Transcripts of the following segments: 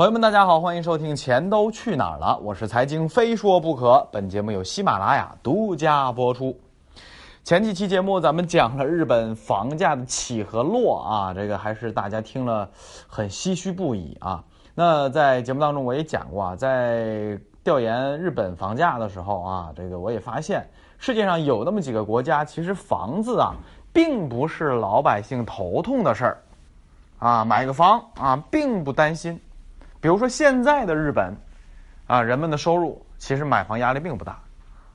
朋友们，大家好，欢迎收听《钱都去哪儿了》，我是财经非说不可。本节目由喜马拉雅独家播出。前几期节目咱们讲了日本房价的起和落啊，这个还是大家听了很唏嘘不已啊。那在节目当中我也讲过啊，在调研日本房价的时候啊，这个我也发现世界上有那么几个国家，其实房子啊并不是老百姓头痛的事儿啊，买个房啊并不担心。比如说现在的日本，啊，人们的收入其实买房压力并不大。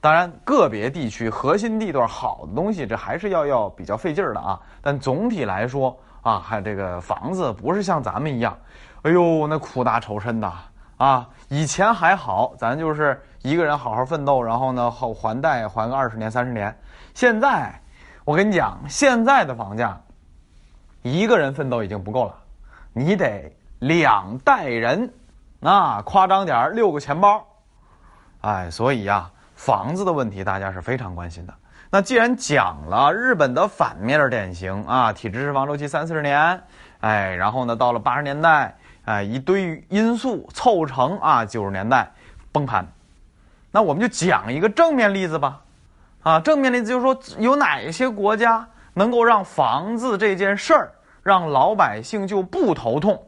当然，个别地区核心地段好的东西，这还是要要比较费劲儿的啊。但总体来说啊，还有这个房子不是像咱们一样，哎呦，那苦大仇深的啊。以前还好，咱就是一个人好好奋斗，然后呢还还贷还个二十年三十年。现在我跟你讲，现在的房价，一个人奋斗已经不够了，你得。两代人，啊，夸张点儿，六个钱包，哎，所以呀，房子的问题大家是非常关心的。那既然讲了日本的反面典型啊，体制式房周期三四十年，哎，然后呢，到了八十年代，哎，一堆因素凑成啊，九十年代崩盘。那我们就讲一个正面例子吧，啊，正面例子就是说，有哪些国家能够让房子这件事儿让老百姓就不头痛？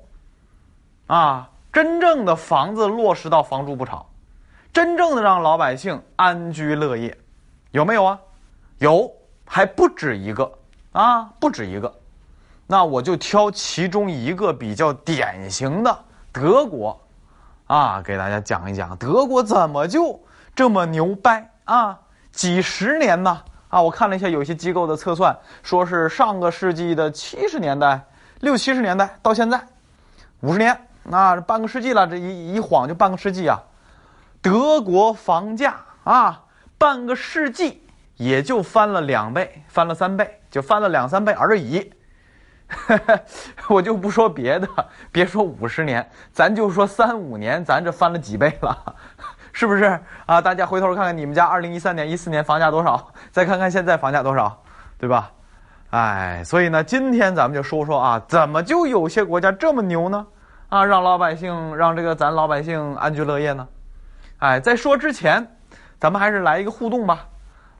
啊，真正的房子落实到房住不炒，真正的让老百姓安居乐业，有没有啊？有，还不止一个啊，不止一个。那我就挑其中一个比较典型的德国，啊，给大家讲一讲德国怎么就这么牛掰啊？几十年呢？啊，我看了一下有些机构的测算，说是上个世纪的七十年代、六七十年代到现在五十年。那半个世纪了，这一一晃就半个世纪啊！德国房价啊，半个世纪也就翻了两倍，翻了三倍，就翻了两三倍而已。我就不说别的，别说五十年，咱就说三五年，咱这翻了几倍了，是不是啊？大家回头看看你们家二零一三年、一四年房价多少，再看看现在房价多少，对吧？哎，所以呢，今天咱们就说说啊，怎么就有些国家这么牛呢？啊，让老百姓让这个咱老百姓安居乐业呢？哎，在说之前，咱们还是来一个互动吧。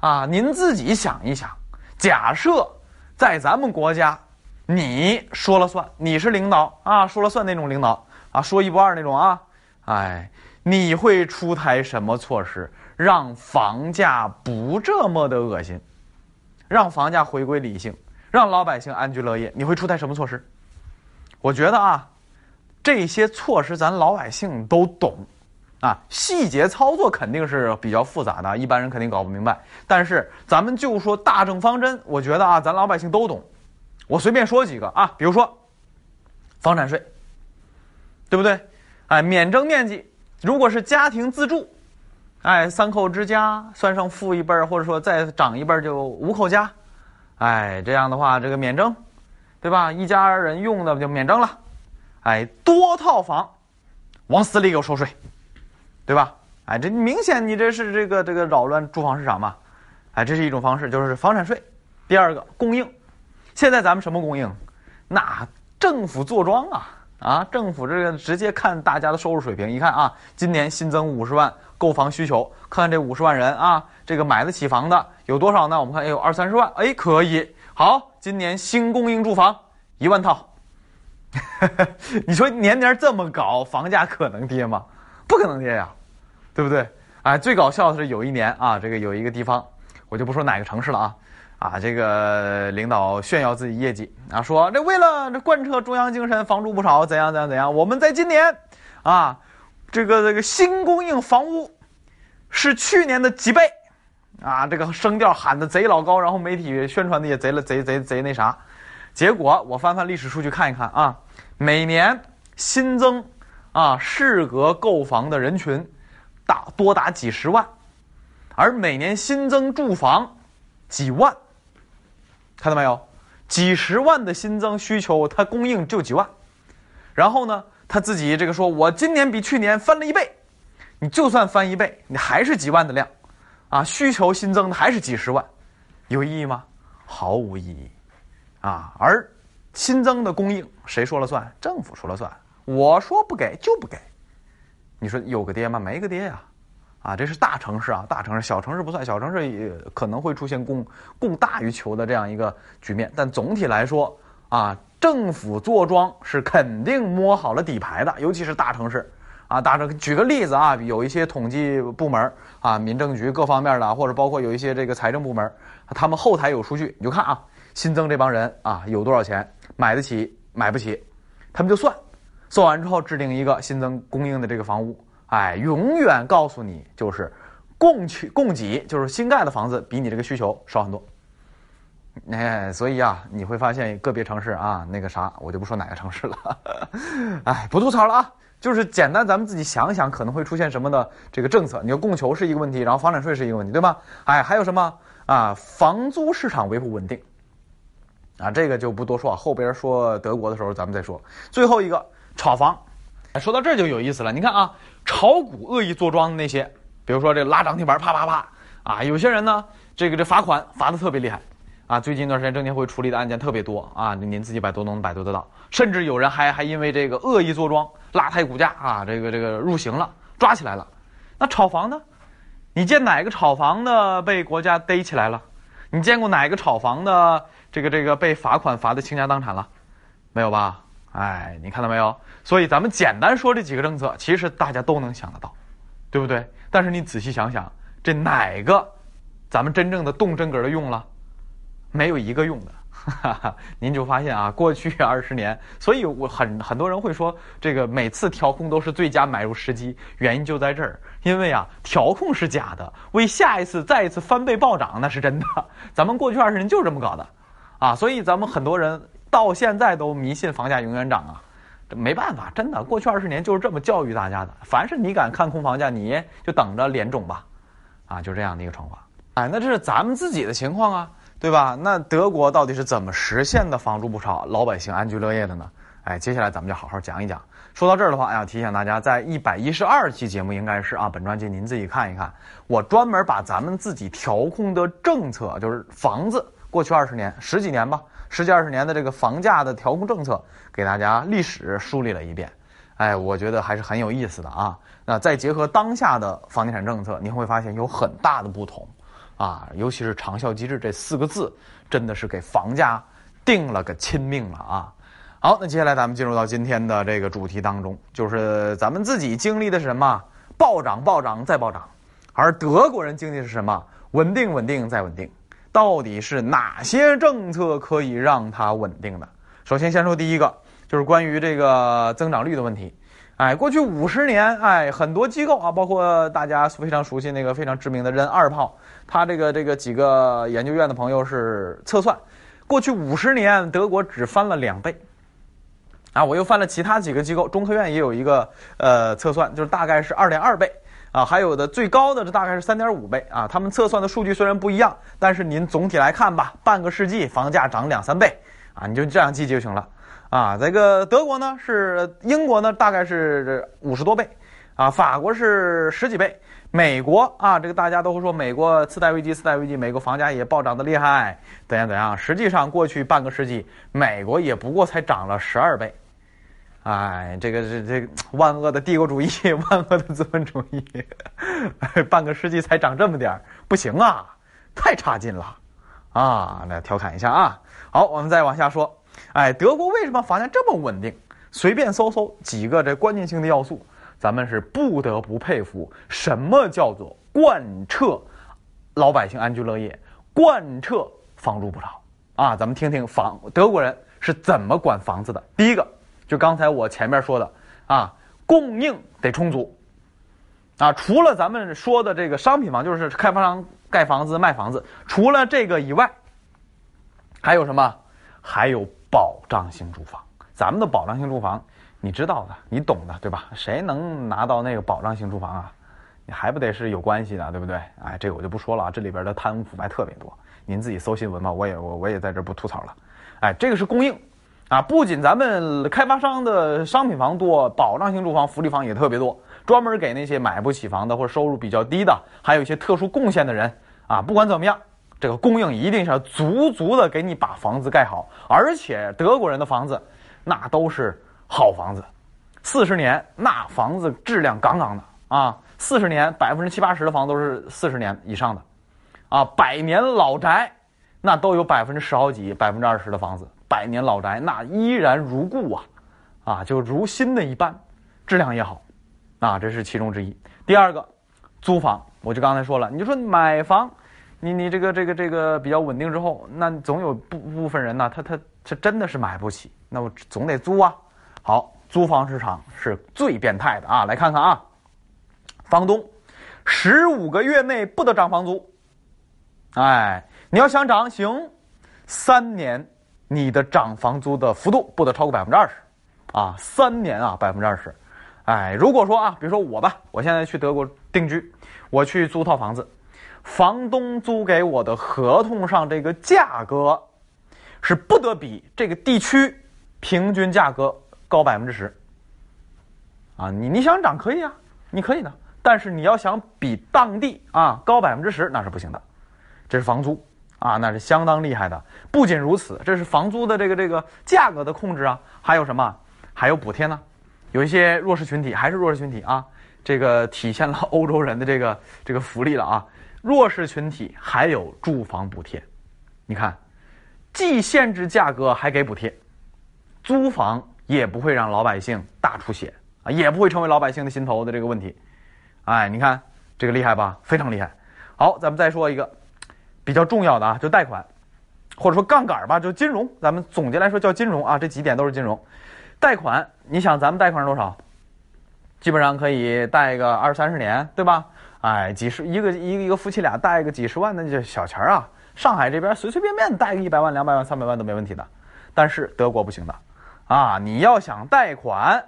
啊，您自己想一想，假设在咱们国家，你说了算，你是领导啊，说了算那种领导啊，说一不二那种啊，哎，你会出台什么措施，让房价不这么的恶心，让房价回归理性，让老百姓安居乐业？你会出台什么措施？我觉得啊。这些措施咱老百姓都懂，啊，细节操作肯定是比较复杂的，一般人肯定搞不明白。但是咱们就说大政方针，我觉得啊，咱老百姓都懂。我随便说几个啊，比如说房产税，对不对？哎，免征面积，如果是家庭自住，哎，三口之家算上父一辈儿，或者说再长一辈儿就五口家，哎，这样的话这个免征，对吧？一家人用的就免征了。哎，多套房，往死里给我收税，对吧？哎，这明显你这是这个这个扰乱住房市场嘛？哎，这是一种方式，就是房产税。第二个，供应，现在咱们什么供应？那政府坐庄啊啊！政府这个直接看大家的收入水平，一看啊，今年新增五十万购房需求，看看这五十万人啊，这个买得起房的有多少呢？我们看，哎，有二三十万，哎，可以。好，今年新供应住房一万套。你说年年这么搞，房价可能跌吗？不可能跌呀，对不对？哎，最搞笑的是有一年啊，这个有一个地方，我就不说哪个城市了啊，啊，这个领导炫耀自己业绩啊，说这为了这贯彻中央精神，房住不炒，怎样怎样怎样，我们在今年啊，这个这个新供应房屋是去年的几倍啊，这个声调喊的贼老高，然后媒体宣传的也贼了贼贼贼那啥。结果我翻翻历史数据看一看啊，每年新增啊适格购房的人群大多达几十万，而每年新增住房几万，看到没有？几十万的新增需求，它供应就几万，然后呢，他自己这个说我今年比去年翻了一倍，你就算翻一倍，你还是几万的量，啊，需求新增的还是几十万，有意义吗？毫无意义。啊，而新增的供应谁说了算？政府说了算。我说不给就不给。你说有个爹吗？没个爹呀！啊，这是大城市啊，大城市，小城市不算，小城市也可能会出现供供大于求的这样一个局面。但总体来说啊，政府坐庄是肯定摸好了底牌的，尤其是大城市啊。大城举个例子啊，有一些统计部门啊，民政局各方面的，或者包括有一些这个财政部门，他们后台有数据，你就看啊，新增这帮人啊有多少钱，买得起买不起，他们就算，算完之后制定一个新增供应的这个房屋。哎，永远告诉你就是供取供给，就是新盖的房子比你这个需求少很多。哎，所以啊，你会发现个别城市啊，那个啥，我就不说哪个城市了。哎，不吐槽了啊，就是简单，咱们自己想想可能会出现什么的这个政策。你说供求是一个问题，然后房产税是一个问题，对吧？哎，还有什么啊？房租市场维护稳定啊，这个就不多说，后边说德国的时候咱们再说。最后一个炒房。说到这就有意思了，你看啊，炒股恶意坐庄的那些，比如说这拉涨停板啪啪啪啊，有些人呢，这个这罚款罚的特别厉害啊。最近一段时间证监会处理的案件特别多啊，您自己百度能百度得到。甚至有人还还因为这个恶意坐庄拉抬股价啊，这个这个入刑了，抓起来了。那炒房呢？你见哪个炒房的被国家逮起来了？你见过哪个炒房的这个这个被罚款罚的倾家荡产了？没有吧？哎，你看到没有？所以咱们简单说这几个政策，其实大家都能想得到，对不对？但是你仔细想想，这哪个咱们真正的动真格的用了？没有一个用的。您就发现啊，过去二十年，所以我很很多人会说，这个每次调控都是最佳买入时机，原因就在这儿。因为啊，调控是假的，为下一次再一次翻倍暴涨那是真的。咱们过去二十年就是这么搞的，啊，所以咱们很多人。到现在都迷信房价永远涨啊，这没办法，真的，过去二十年就是这么教育大家的。凡是你敢看空房价，你就等着脸肿吧，啊，就这样的一个情况。哎，那这是咱们自己的情况啊，对吧？那德国到底是怎么实现的房住不炒、老百姓安居乐业的呢？哎，接下来咱们就好好讲一讲。说到这儿的话，要提醒大家，在一百一十二期节目应该是啊，本专辑您自己看一看，我专门把咱们自己调控的政策，就是房子过去二十年、十几年吧。十几二十年的这个房价的调控政策，给大家历史梳理了一遍，哎，我觉得还是很有意思的啊。那再结合当下的房地产政策，您会发现有很大的不同，啊，尤其是长效机制这四个字，真的是给房价定了个亲命了啊。好，那接下来咱们进入到今天的这个主题当中，就是咱们自己经历的是什么？暴涨、暴涨再暴涨，而德国人经历是什么？稳定、稳定再稳定。到底是哪些政策可以让它稳定的？首先，先说第一个，就是关于这个增长率的问题。哎，过去五十年，哎，很多机构啊，包括大家非常熟悉那个非常知名的任二炮，他这个这个几个研究院的朋友是测算，过去五十年德国只翻了两倍。啊，我又翻了其他几个机构，中科院也有一个呃测算，就是大概是二点二倍。啊，还有的最高的这大概是三点五倍啊。他们测算的数据虽然不一样，但是您总体来看吧，半个世纪房价涨两三倍啊，你就这样记就行了啊。这个德国呢是英国呢大概是五十多倍啊，法国是十几倍，美国啊这个大家都会说美国次贷危机，次贷危机，美国房价也暴涨的厉害，怎样怎样。实际上过去半个世纪，美国也不过才涨了十二倍。哎，这个是这万恶的帝国主义，万恶的资本主义，半个世纪才涨这么点，不行啊，太差劲了，啊，来调侃一下啊。好，我们再往下说，哎，德国为什么房价这么稳定？随便搜搜几个这关键性的要素，咱们是不得不佩服，什么叫做贯彻老百姓安居乐业，贯彻房住不炒啊？咱们听听房德国人是怎么管房子的。第一个。就刚才我前面说的啊，供应得充足啊。除了咱们说的这个商品房，就是开发商盖房子卖房子，除了这个以外，还有什么？还有保障性住房。咱们的保障性住房，你知道的，你懂的，对吧？谁能拿到那个保障性住房啊？你还不得是有关系的，对不对？哎，这个我就不说了啊，这里边的贪污腐败特别多，您自己搜新闻吧。我也我我也在这不吐槽了。哎，这个是供应。啊，不仅咱们开发商的商品房多，保障性住房、福利房也特别多，专门给那些买不起房的或者收入比较低的，还有一些特殊贡献的人啊。不管怎么样，这个供应一定是要足足的给你把房子盖好，而且德国人的房子那都是好房子，四十年那房子质量杠杠的啊，四十年百分之七八十的房子都是四十年以上的，啊，百年老宅那都有百分之十好几、百分之二十的房子，百年老宅那依然如故啊，啊，就如新的一般，质量也好，啊，这是其中之一。第二个，租房，我就刚才说了，你就说买房，你你这个这个这个比较稳定之后，那总有部部分人呢，他他他真的是买不起，那我总得租啊。好。租房市场是最变态的啊！来看看啊，房东十五个月内不得涨房租。哎，你要想涨行，三年你的涨房租的幅度不得超过百分之二十啊！三年啊，百分之二十。哎，如果说啊，比如说我吧，我现在去德国定居，我去租套房子，房东租给我的合同上这个价格是不得比这个地区平均价格。高百分之十，啊，你你想涨可以啊，你可以的，但是你要想比当地啊高百分之十那是不行的，这是房租啊，那是相当厉害的。不仅如此，这是房租的这个这个价格的控制啊，还有什么？还有补贴呢？有一些弱势群体还是弱势群体啊，这个体现了欧洲人的这个这个福利了啊。弱势群体还有住房补贴，你看，既限制价格还给补贴，租房。也不会让老百姓大出血啊，也不会成为老百姓的心头的这个问题。哎，你看这个厉害吧？非常厉害。好，咱们再说一个比较重要的啊，就贷款或者说杠杆吧，就金融。咱们总结来说叫金融啊，这几点都是金融。贷款，你想咱们贷款是多少？基本上可以贷个二三十年，对吧？哎，几十一个一个一个夫妻俩贷个几十万，那就小钱啊。上海这边随随便便贷个一百万、两百万、三百万都没问题的，但是德国不行的。啊，你要想贷款，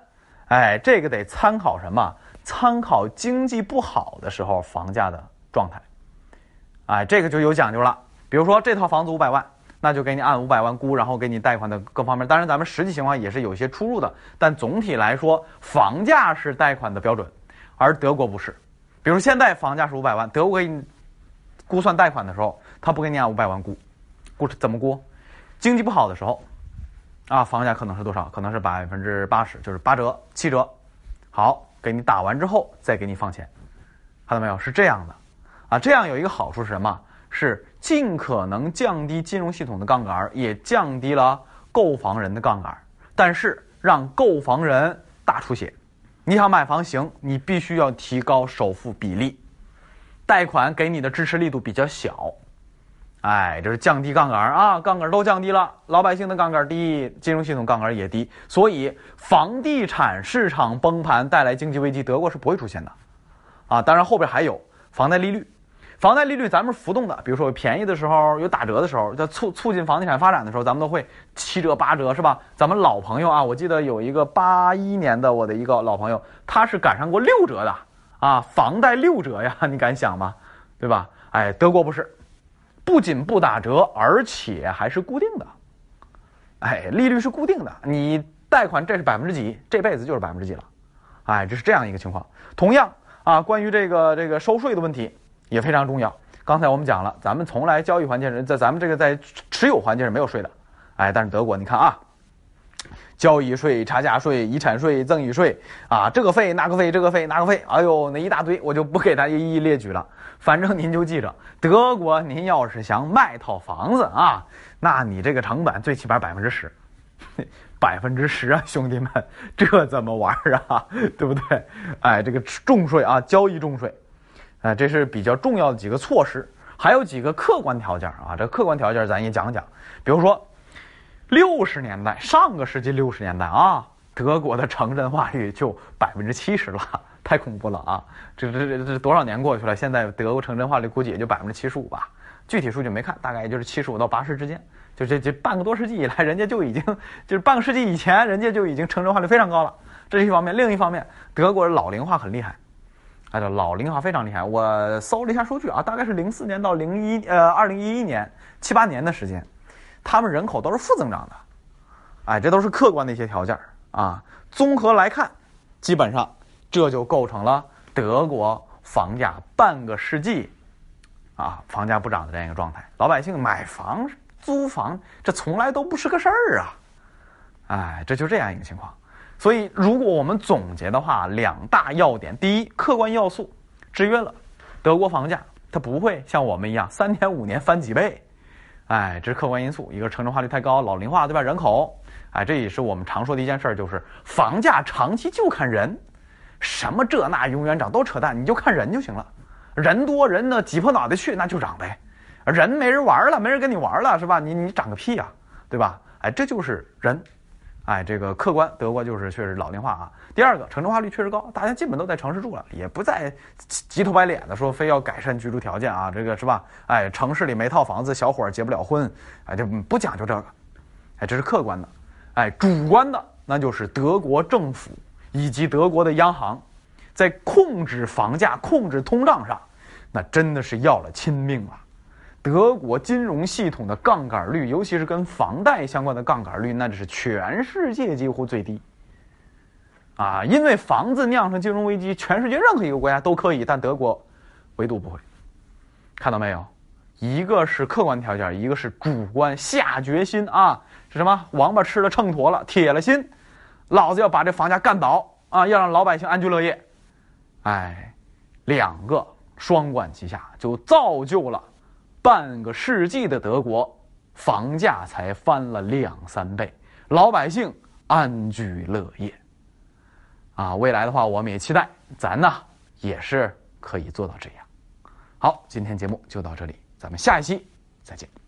哎，这个得参考什么？参考经济不好的时候房价的状态，哎，这个就有讲究了。比如说这套房子五百万，那就给你按五百万估，然后给你贷款的各方面。当然，咱们实际情况也是有一些出入的，但总体来说，房价是贷款的标准，而德国不是。比如现在房价是五百万，德国给你估算贷款的时候，他不给你按五百万估，估怎么估？经济不好的时候。啊，房价可能是多少？可能是百分之八十，就是八折、七折。好，给你打完之后再给你放钱，看到没有？是这样的。啊，这样有一个好处是什么？是尽可能降低金融系统的杠杆，也降低了购房人的杠杆，但是让购房人大出血。你想买房行，你必须要提高首付比例，贷款给你的支持力度比较小。哎，这是降低杠杆啊，杠杆都降低了，老百姓的杠杆低，金融系统杠杆也低，所以房地产市场崩盘带来经济危机，德国是不会出现的，啊，当然后边还有房贷利率，房贷利率咱们是浮动的，比如说便宜的时候，有打折的时候，在促促进房地产发展的时候，咱们都会七折八折是吧？咱们老朋友啊，我记得有一个八一年的我的一个老朋友，他是赶上过六折的啊，房贷六折呀，你敢想吗？对吧？哎，德国不是。不仅不打折，而且还是固定的，哎，利率是固定的。你贷款这是百分之几，这辈子就是百分之几了，哎，这是这样一个情况。同样啊，关于这个这个收税的问题也非常重要。刚才我们讲了，咱们从来交易环节是在咱们这个在持有环节是没有税的，哎，但是德国你看啊。交易税、差价税、遗产税、赠与税啊，这个费那个费，这个费那个费，哎呦，那一大堆，我就不给大家一一列举了。反正您就记着，德国您要是想卖套房子啊，那你这个成本最起码百分之十，百分之十啊，兄弟们，这怎么玩啊？对不对？哎，这个重税啊，交易重税，哎，这是比较重要的几个措施，还有几个客观条件啊。这客观条件咱也讲讲，比如说。六十年代，上个世纪六十年代啊，德国的城镇化率就百分之七十了，太恐怖了啊！这这这这多少年过去了？现在德国城镇化率估计也就百分之七十五吧，具体数据没看，大概也就是七十五到八十之间。就这这半个多世纪以来，人家就已经就是半个世纪以前，人家就已经城镇化率非常高了，这是一方面。另一方面，德国人老龄化很厉害，哎，老龄化非常厉害。我搜了一下数据啊，大概是零四年到零一呃二零一一年七八年的时间。他们人口都是负增长的，哎，这都是客观的一些条件啊。综合来看，基本上这就构成了德国房价半个世纪啊房价不涨的这样一个状态。老百姓买房、租房，这从来都不是个事儿啊！哎，这就这样一个情况。所以，如果我们总结的话，两大要点：第一，客观要素制约了德国房价，它不会像我们一样三年五年翻几倍。哎，这是客观因素，一个城镇化率太高，老龄化对吧？人口，哎，这也是我们常说的一件事儿，就是房价长期就看人，什么这那永远涨都扯淡，你就看人就行了。人多人呢挤破脑袋去，那就涨呗。人没人玩了，没人跟你玩了，是吧？你你涨个屁呀，对吧？哎，这就是人。哎，这个客观，德国就是确实老龄化啊。第二个，城镇化率确实高，大家基本都在城市住了，也不再急头白脸的说非要改善居住条件啊，这个是吧？哎，城市里没套房子，小伙儿结不了婚，哎，就不讲究这个。哎，这是客观的。哎，主观的，那就是德国政府以及德国的央行，在控制房价、控制通胀上，那真的是要了亲命了。德国金融系统的杠杆率，尤其是跟房贷相关的杠杆率，那就是全世界几乎最低。啊，因为房子酿成金融危机，全世界任何一个国家都可以，但德国唯独不会。看到没有？一个是客观条件，一个是主观下决心啊！是什么？王八吃了秤砣了，铁了心，老子要把这房价干倒啊！要让老百姓安居乐业。哎，两个双管齐下，就造就了。半个世纪的德国，房价才翻了两三倍，老百姓安居乐业。啊，未来的话，我们也期待咱呢也是可以做到这样。好，今天节目就到这里，咱们下一期再见。